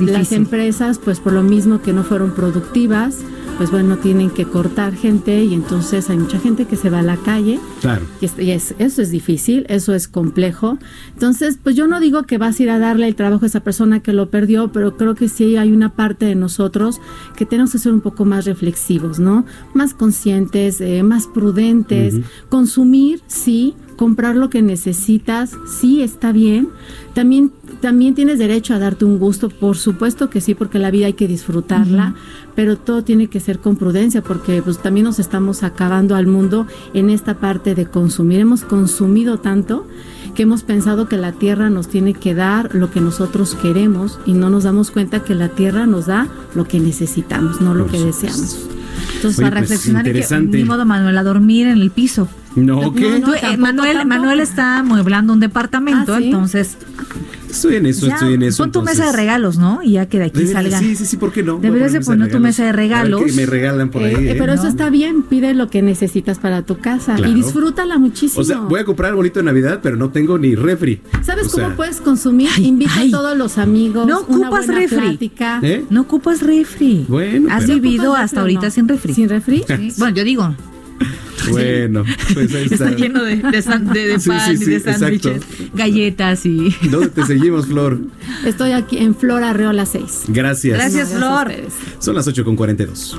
las empresas, pues por lo mismo que no fueron productivas, pues bueno, tienen que cortar gente y entonces hay mucha gente que se va a la calle. Claro. Y, eso es difícil, eso es complejo. Entonces, pues yo no digo que vas a ir a darle el trabajo a esa persona que lo perdió, pero creo que sí hay una parte de nosotros que tenemos que ser un poco más reflexivos, ¿no? Más conscientes, eh, más prudentes. Consumir, sí, comprar lo que necesitas, sí está bien. También, también tienes derecho a darte un gusto, por supuesto que sí, porque la vida hay que disfrutarla, pero todo tiene que ser con prudencia, porque pues también nos estamos acabando al mundo en esta parte de consumir. Hemos consumido tanto que hemos pensado que la tierra nos tiene que dar lo que nosotros queremos y no nos damos cuenta que la tierra nos da lo que necesitamos, no lo que deseamos. Entonces, a pues, reflexionar y que, ni modo, Manuel, a dormir en el piso. No, ¿qué? Eh, Manuel, Manuel está mueblando un departamento, ah, entonces Estoy en eso, estoy en eso. Pon tu mesa de regalos, ¿no? Y ya que de aquí salga. Sí, sí, sí, ¿por qué no? Deberías de poner tu mesa de regalos. que me regalan por ahí. Eh, ¿eh? Pero eso está bien, pide lo que necesitas para tu casa y disfrútala muchísimo. O sea, voy a comprar bonito de Navidad, pero no tengo ni refri. ¿Sabes cómo puedes consumir? Invita a todos los amigos. No ocupas refri. ¿Eh? No ocupas refri. Bueno. ¿Has vivido hasta ahorita sin refri? ¿Sin refri? Bueno, yo digo. Bueno, pues ahí está. está lleno de, de, de, pan y de sándwiches, galletas y. ¿Dónde te seguimos, Flor? Estoy aquí en Flor Arreola 6. Gracias. Gracias, Flor. Son las 8 con 42.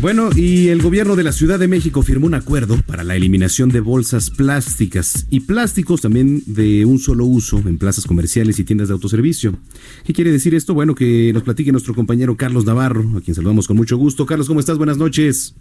Bueno, y el gobierno de la Ciudad de México firmó un acuerdo para la eliminación de bolsas plásticas y plásticos también de un solo uso en plazas comerciales y tiendas de autoservicio. ¿Qué quiere decir esto? Bueno, que nos platique nuestro compañero Carlos Navarro, a quien saludamos con mucho gusto. Carlos, ¿cómo estás? Buenas noches.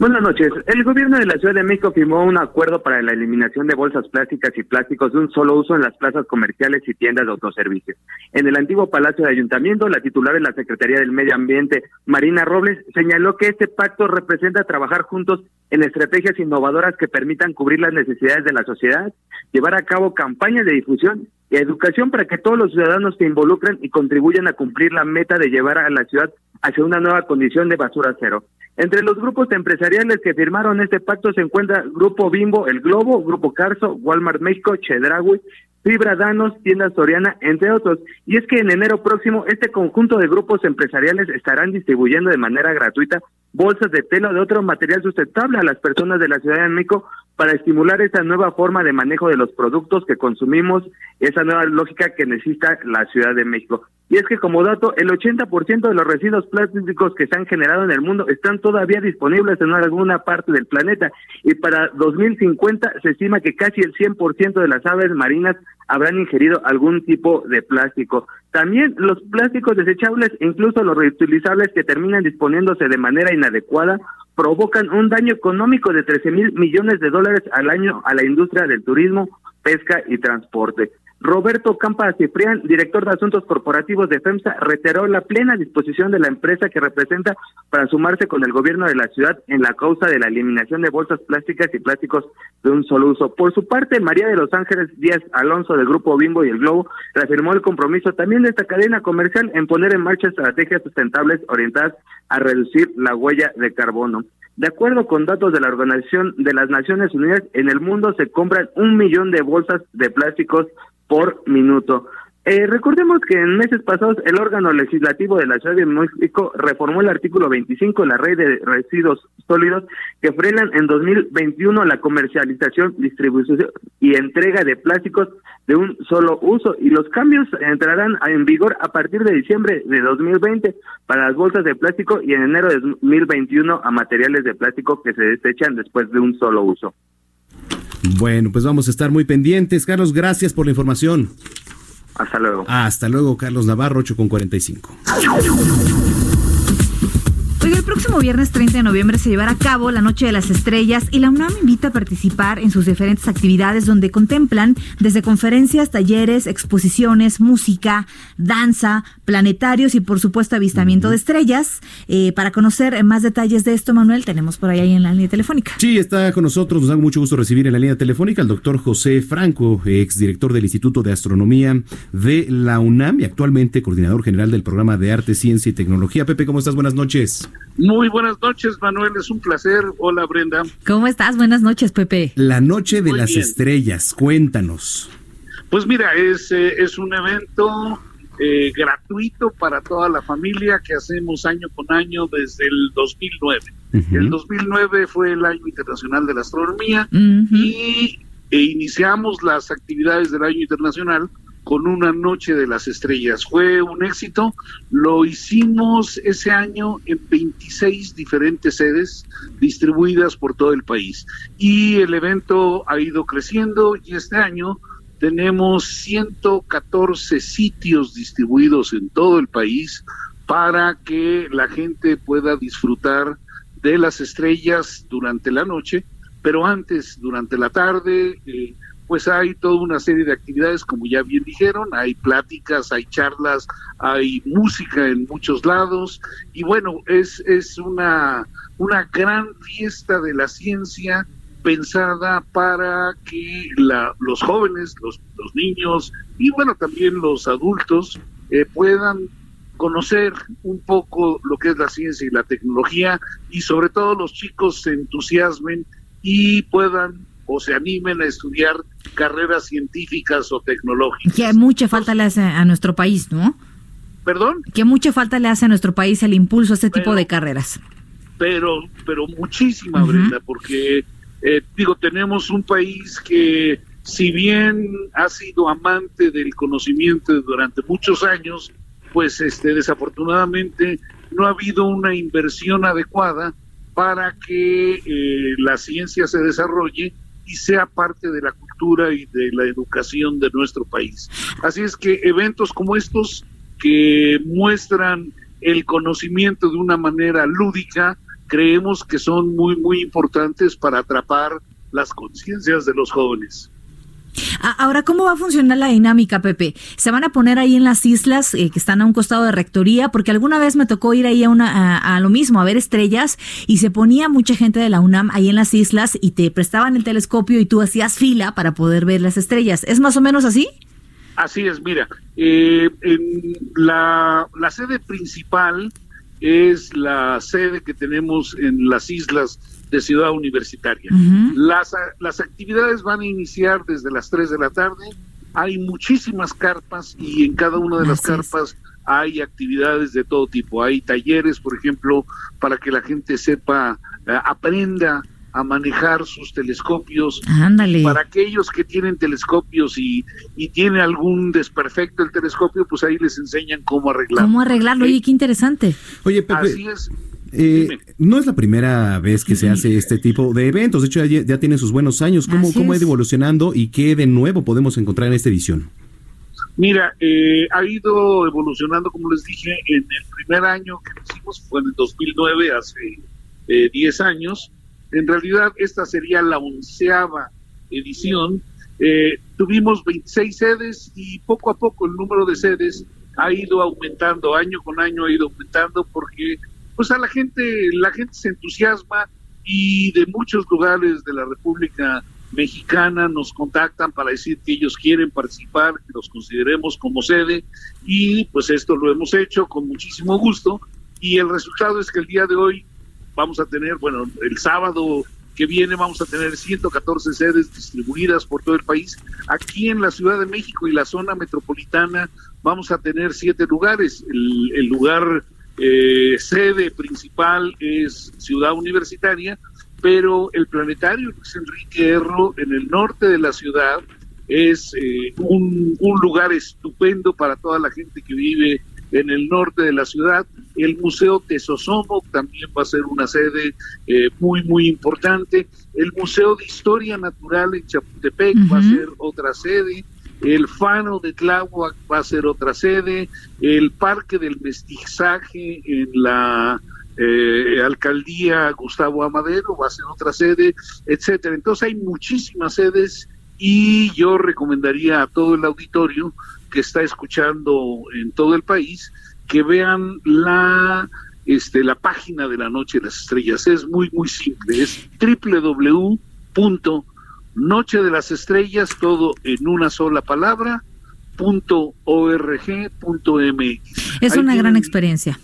Buenas noches. El gobierno de la Ciudad de México firmó un acuerdo para la eliminación de bolsas plásticas y plásticos de un solo uso en las plazas comerciales y tiendas de autoservicio. En el antiguo Palacio de Ayuntamiento, la titular de la Secretaría del Medio Ambiente, Marina Robles, señaló que este pacto representa trabajar juntos en estrategias innovadoras que permitan cubrir las necesidades de la sociedad, llevar a cabo campañas de difusión y educación para que todos los ciudadanos se involucren y contribuyan a cumplir la meta de llevar a la ciudad hacia una nueva condición de basura cero. Entre los grupos empresariales que firmaron este pacto se encuentra Grupo Bimbo, El Globo, Grupo Carso, Walmart México, Chedraui, Fibra Danos, Tienda Soriana, entre otros. Y es que en enero próximo este conjunto de grupos empresariales estarán distribuyendo de manera gratuita bolsas de tela o de otro material sustentable a las personas de la Ciudad de México para estimular esa nueva forma de manejo de los productos que consumimos, esa nueva lógica que necesita la Ciudad de México. Y es que como dato, el 80% de los residuos plásticos que se han generado en el mundo están todavía disponibles en alguna parte del planeta y para 2050 se estima que casi el 100% de las aves marinas habrán ingerido algún tipo de plástico. También los plásticos desechables, incluso los reutilizables que terminan disponiéndose de manera inadecuada, provocan un daño económico de 13 mil millones de dólares al año a la industria del turismo, pesca y transporte. Roberto Campa Ciprián, director de Asuntos Corporativos de FEMSA, reiteró la plena disposición de la empresa que representa para sumarse con el gobierno de la ciudad en la causa de la eliminación de bolsas plásticas y plásticos de un solo uso. Por su parte, María de los Ángeles Díaz Alonso del Grupo Bimbo y el Globo reafirmó el compromiso también de esta cadena comercial en poner en marcha estrategias sustentables orientadas a reducir la huella de carbono. De acuerdo con datos de la Organización de las Naciones Unidas, en el mundo se compran un millón de bolsas de plásticos por minuto. Eh, recordemos que en meses pasados el órgano legislativo de la Ciudad de México reformó el artículo 25 de la Ley de Residuos Sólidos que frenan en 2021 la comercialización, distribución y entrega de plásticos de un solo uso y los cambios entrarán en vigor a partir de diciembre de 2020 para las bolsas de plástico y en enero de 2021 a materiales de plástico que se desechan después de un solo uso. Bueno, pues vamos a estar muy pendientes. Carlos, gracias por la información. Hasta luego. Hasta luego, Carlos Navarro, 8 con 45. El próximo viernes 30 de noviembre se llevará a cabo la Noche de las Estrellas y la UNAM invita a participar en sus diferentes actividades donde contemplan desde conferencias, talleres, exposiciones, música, danza, planetarios y por supuesto avistamiento de estrellas. Eh, para conocer más detalles de esto, Manuel, tenemos por ahí en la línea telefónica. Sí, está con nosotros, nos da mucho gusto recibir en la línea telefónica al doctor José Franco, exdirector del Instituto de Astronomía de la UNAM y actualmente coordinador general del programa de Arte, Ciencia y Tecnología. Pepe, ¿cómo estás? Buenas noches. Muy buenas noches, Manuel, es un placer. Hola, Brenda. ¿Cómo estás? Buenas noches, Pepe. La Noche de las Estrellas, cuéntanos. Pues mira, es, eh, es un evento eh, gratuito para toda la familia que hacemos año con año desde el 2009. El 2009 fue el año internacional de la astronomía y e iniciamos las actividades del año internacional con una noche de las estrellas. Fue un éxito, lo hicimos ese año en 26 diferentes sedes distribuidas por todo el país. Y el evento ha ido creciendo y este año tenemos 114 sitios distribuidos en todo el país para que la gente pueda disfrutar de las estrellas durante la noche, pero antes, durante la tarde, eh, pues hay toda una serie de actividades, como ya bien dijeron, hay pláticas, hay charlas, hay música en muchos lados, y bueno, es, es una, una gran fiesta de la ciencia pensada para que la, los jóvenes, los, los, niños y bueno, también los adultos eh, puedan conocer un poco lo que es la ciencia y la tecnología y sobre todo los chicos se entusiasmen y puedan o se animen a estudiar carreras científicas o tecnológicas. Que mucha falta le hace a nuestro país, ¿no? ¿Perdón? Que mucha falta le hace a nuestro país el impulso a este tipo de carreras. Pero, pero muchísima, Brenda, porque eh, digo, tenemos un país que si bien ha sido amante del conocimiento durante muchos años, pues este desafortunadamente no ha habido una inversión adecuada para que eh, la ciencia se desarrolle y sea parte de la cultura y de la educación de nuestro país. Así es que eventos como estos que muestran el conocimiento de una manera lúdica, creemos que son muy, muy importantes para atrapar las conciencias de los jóvenes. Ahora, ¿cómo va a funcionar la dinámica, Pepe? ¿Se van a poner ahí en las islas eh, que están a un costado de rectoría? Porque alguna vez me tocó ir ahí a, una, a, lo mismo, a ver estrellas, y se ponía mucha gente de la UNAM ahí en las islas y te prestaban el telescopio y tú hacías fila para poder ver las estrellas. ¿Es más o menos así? Así es, mira, eh, la, la sede principal es la sede que tenemos en las islas de Ciudad Universitaria. las, las actividades van a iniciar desde las 3 de la tarde hay muchísimas carpas y en cada una de las carpas hay actividades de todo tipo. Hay talleres, por ejemplo, para que la gente sepa, eh, aprenda a manejar sus telescopios. Ándale. Para aquellos que tienen telescopios y, y tiene algún desperfecto el telescopio, pues ahí les enseñan cómo arreglarlo. ¿Cómo arreglarlo? Oye, qué interesante. Oye, Pepe. Así es. Eh, no es la primera vez que se hace este tipo de eventos, de hecho ya, ya tiene sus buenos años. ¿Cómo, cómo ha ido evolucionando y qué de nuevo podemos encontrar en esta edición? Mira, eh, ha ido evolucionando, como les dije, en el primer año que hicimos fue en el 2009, hace eh, 10 años. En realidad, esta sería la onceava edición. Eh, tuvimos 26 sedes y poco a poco el número de sedes ha ido aumentando, año con año ha ido aumentando porque pues a la gente, la gente se entusiasma y de muchos lugares de la República Mexicana nos contactan para decir que ellos quieren participar, que los consideremos como sede y pues esto lo hemos hecho con muchísimo gusto y el resultado es que el día de hoy vamos a tener, bueno, el sábado que viene vamos a tener 114 sedes distribuidas por todo el país. Aquí en la Ciudad de México y la zona metropolitana vamos a tener siete lugares. El, el lugar eh, sede principal es Ciudad Universitaria, pero el planetario Luis Enrique Erro en el norte de la ciudad es eh, un, un, lugar estupendo para toda la gente que vive en el norte de la ciudad. El Museo Tesosomo también va a ser una sede eh, muy, muy importante. El Museo de Historia Natural en Chapultepec uh -huh. va a ser otra sede el Fano de Tláhuac va a ser otra sede, el Parque del Mestizaje en la eh, Alcaldía Gustavo Amadero va a ser otra sede, etcétera. Entonces hay muchísimas sedes y yo recomendaría a todo el auditorio que está escuchando en todo el país que vean la este la página de la Noche de las Estrellas. Es muy muy simple, es www Noche de las Estrellas, todo en una sola palabra, punto org, punto mx. Es una gran experiencia.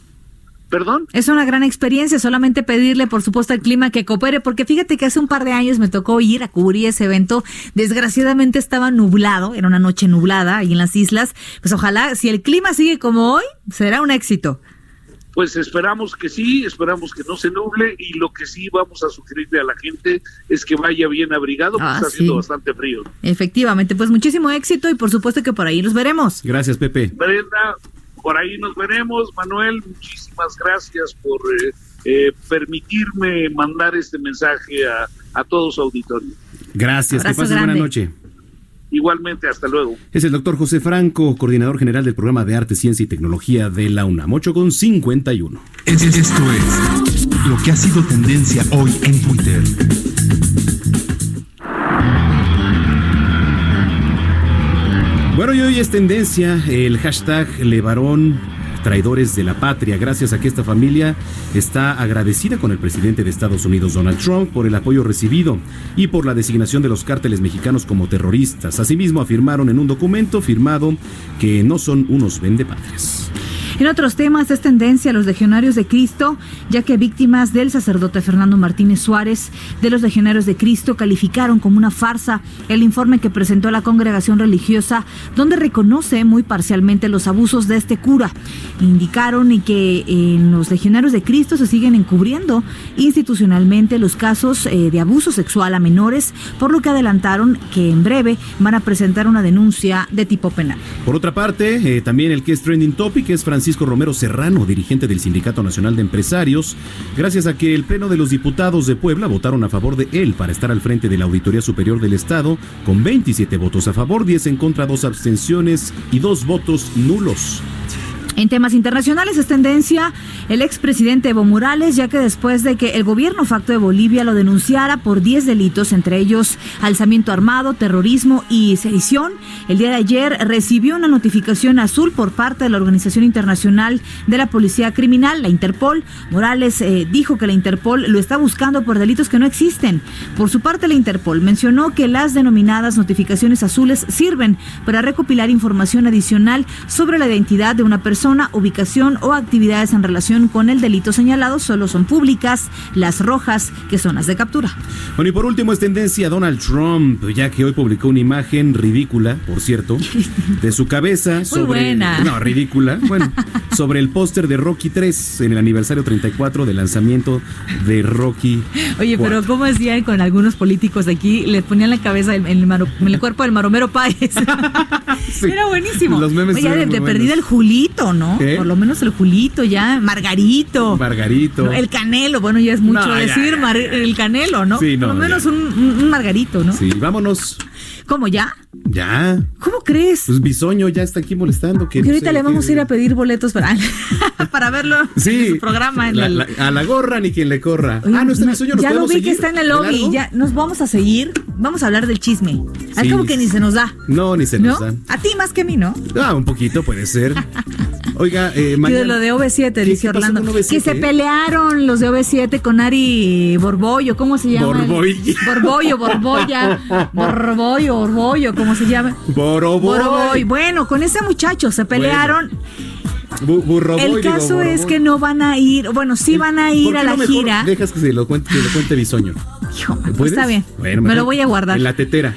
¿Perdón? Es una gran experiencia, solamente pedirle, por supuesto, al clima que coopere, porque fíjate que hace un par de años me tocó ir a cubrir ese evento. Desgraciadamente estaba nublado, era una noche nublada ahí en las islas. Pues ojalá, si el clima sigue como hoy, será un éxito pues esperamos que sí, esperamos que no se nuble y lo que sí vamos a sugerirle a la gente es que vaya bien abrigado, porque ah, está haciendo sí. bastante frío. Efectivamente, pues muchísimo éxito y por supuesto que por ahí nos veremos. Gracias, Pepe. Brenda, por ahí nos veremos. Manuel, muchísimas gracias por eh, eh, permitirme mandar este mensaje a, a todo su auditorio. Gracias, Abrazo que pasen buena noche. Igualmente, hasta luego. Es el doctor José Franco, coordinador general del programa de Arte, Ciencia y Tecnología de la UNAM, 8 con 51. Esto es lo que ha sido tendencia hoy en Twitter. Bueno, y hoy es tendencia el hashtag Levarón traidores de la patria, gracias a que esta familia está agradecida con el presidente de Estados Unidos, Donald Trump, por el apoyo recibido y por la designación de los cárteles mexicanos como terroristas. Asimismo, afirmaron en un documento firmado que no son unos vendepatrias. En otros temas es tendencia a los legionarios de Cristo, ya que víctimas del sacerdote Fernando Martínez Suárez de los legionarios de Cristo calificaron como una farsa el informe que presentó la congregación religiosa, donde reconoce muy parcialmente los abusos de este cura. Indicaron que en los legionarios de Cristo se siguen encubriendo institucionalmente los casos eh, de abuso sexual a menores, por lo que adelantaron que en breve van a presentar una denuncia de tipo penal. Por otra parte, eh, también el que es trending topic es Francisco Francisco Romero Serrano, dirigente del Sindicato Nacional de Empresarios, gracias a que el Pleno de los Diputados de Puebla votaron a favor de él para estar al frente de la Auditoría Superior del Estado, con 27 votos a favor, 10 en contra, 2 abstenciones y 2 votos nulos. En temas internacionales es tendencia el expresidente Evo Morales, ya que después de que el gobierno facto de Bolivia lo denunciara por 10 delitos, entre ellos alzamiento armado, terrorismo y sedición, el día de ayer recibió una notificación azul por parte de la Organización Internacional de la Policía Criminal, la Interpol. Morales eh, dijo que la Interpol lo está buscando por delitos que no existen. Por su parte, la Interpol mencionó que las denominadas notificaciones azules sirven para recopilar información adicional sobre la identidad de una persona persona, ubicación o actividades en relación con el delito señalado solo son públicas, las rojas, que son las de captura. Bueno, y por último es tendencia Donald Trump, ya que hoy publicó una imagen ridícula, por cierto, de su cabeza sobre... buena. No, ridícula. Bueno, sobre el póster de Rocky 3 en el aniversario 34 del lanzamiento de Rocky. Oye, pero ¿cómo hacían con algunos políticos de aquí? Le ponían la cabeza en el, cuerpo del Maromero Páez. Era buenísimo. Los memes Oye, de, perdida el Julito, ¿no? Por lo menos el Julito ya. Margarito. Margarito. el Canelo. Bueno, ya es mucho decir el Canelo, ¿no? Sí, no. Por lo menos un, un Margarito, ¿no? Sí, vámonos. ¿Cómo ya? Ya. ¿Cómo crees? Pues Bisoño ya está aquí molestando. Que ahorita le vamos a ir a pedir boletos para, para verlo sí, en su programa. a la gorra ni quien le corra. ah, no está Bisoño. ya lo vi que está en el lobby. Ya nos vamos a seguir. Vamos a hablar del chisme. Sí. como que ni se nos da. No, ni se nos da. A ti más que a mí, ¿no? Ah, un poquito puede ser. Oiga, eh, mañana... de lo de OV7, dice Orlando. Que se pelearon los de OV7 con Ari Borbollo. ¿Cómo se llama? Borbollo. Borbollo, Borbolla. Borbollo, Borbollo, ¿cómo se llama? Boroboy. Bueno, con ese muchacho se pelearon. El caso es que no van a ir, bueno, sí van a ir a la gira. Dejas que se lo cuente, que lo cuente Bisoño. Pues está bien. me lo voy a guardar. En la tetera,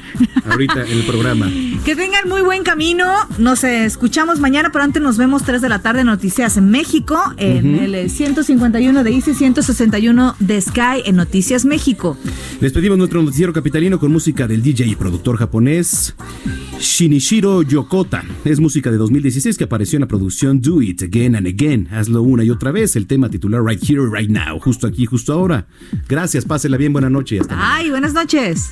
ahorita en el programa. Que tengan muy buen camino. Nos escuchamos mañana, pero antes nos vemos 3 de la tarde Noticias en México, en el 151 de Easy, 161 de Sky en Noticias México. Les pedimos nuestro noticiero capitalino con música del DJ y productor japonés Shinichiro Yokota. Es música de 2016 que apareció en la producción Do It Again and Again. Hazlo una y otra vez. El tema titular Right Here, Right Now. Justo aquí, justo ahora. Gracias, pásela bien, buena noche y hasta Ay, buenas noches.